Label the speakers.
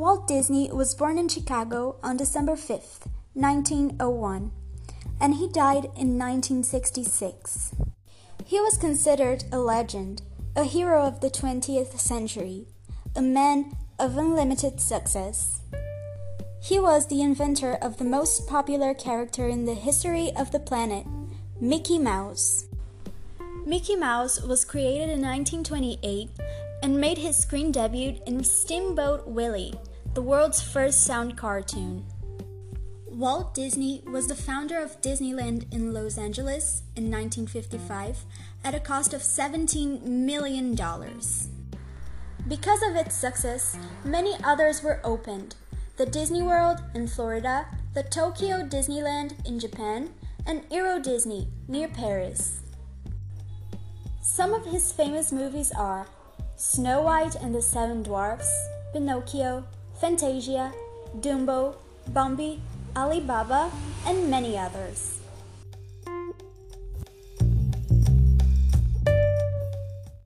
Speaker 1: Walt Disney was born in Chicago on December 5, 1901, and he died in 1966. He was considered a legend, a hero of the 20th century, a man of unlimited success. He was the inventor of the most popular character in the history of the planet, Mickey Mouse. Mickey Mouse was created in 1928 and made his screen debut in Steamboat Willie, the world's first sound cartoon. Walt Disney was the founder of Disneyland in Los Angeles in 1955 at a cost of $17 million. Because of its success, many others were opened the Disney World in Florida, the Tokyo Disneyland in Japan, and Euro Disney near Paris. Some of his famous movies are Snow White and the Seven Dwarfs, Pinocchio, Fantasia, Dumbo, Bambi, Alibaba, and many others.